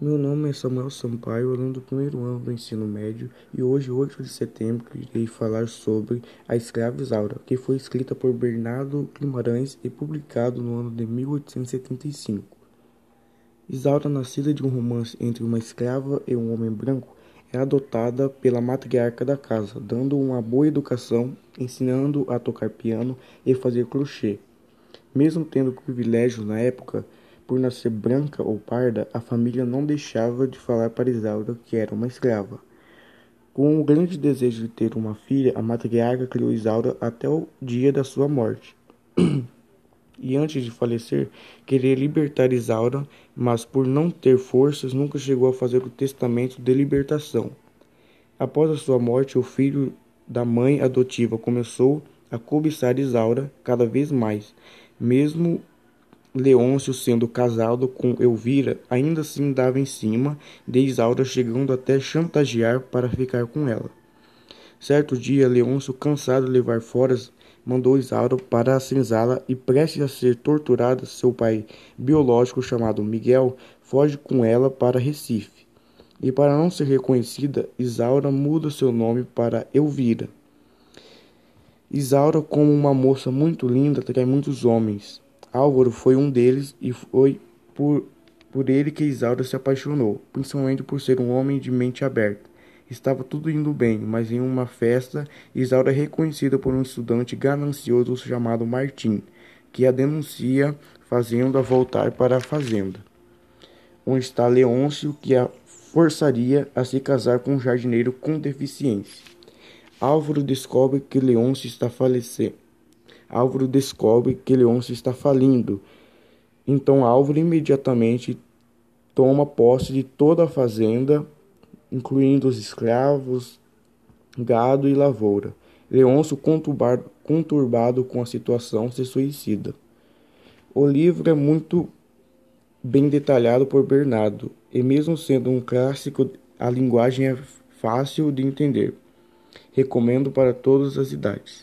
Meu nome é Samuel Sampaio, aluno do primeiro ano do ensino médio, e hoje, 8 de setembro, irei falar sobre A Escrava Isaura, que foi escrita por Bernardo Guimarães e publicado no ano de 1875. Isaura, nascida de um romance entre uma escrava e um homem branco, é adotada pela matriarca da casa, dando uma boa educação, ensinando a tocar piano e fazer crochê. Mesmo tendo privilégios na época, por nascer branca ou parda, a família não deixava de falar para Isaura que era uma escrava. Com o grande desejo de ter uma filha, a matriarca criou Isaura até o dia da sua morte. e antes de falecer, queria libertar Isaura, mas por não ter forças, nunca chegou a fazer o testamento de libertação. Após a sua morte, o filho da mãe adotiva começou a cobiçar Isaura cada vez mais, mesmo Leôncio, sendo casado com Elvira, ainda assim dava em cima de Isaura, chegando até chantagear para ficar com ela. Certo dia, Leôncio, cansado de levar foras, mandou Isaura para a senzala e, prestes a ser torturada, seu pai biológico, chamado Miguel, foge com ela para Recife. E para não ser reconhecida, Isaura muda seu nome para Elvira. Isaura, como uma moça muito linda, trai muitos homens. Álvaro foi um deles e foi por, por ele que Isaura se apaixonou, principalmente por ser um homem de mente aberta. Estava tudo indo bem, mas em uma festa, Isaura é reconhecida por um estudante ganancioso chamado Martim, que a denuncia, fazendo-a voltar para a fazenda, onde está Leôncio, que a forçaria a se casar com um jardineiro com deficiência. Álvaro descobre que Leôncio está falecendo Álvaro descobre que Leôncio está falindo. Então Álvaro imediatamente toma posse de toda a fazenda, incluindo os escravos, gado e lavoura. Leôncio, conturbado, com a situação, se suicida. O livro é muito bem detalhado por Bernardo, e mesmo sendo um clássico, a linguagem é fácil de entender. Recomendo para todas as idades.